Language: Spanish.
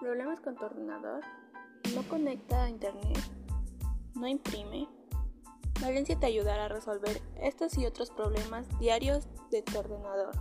Problemas con tu ordenador. No conecta a internet. No imprime. Valencia te ayudará a resolver estos y otros problemas diarios de tu ordenador.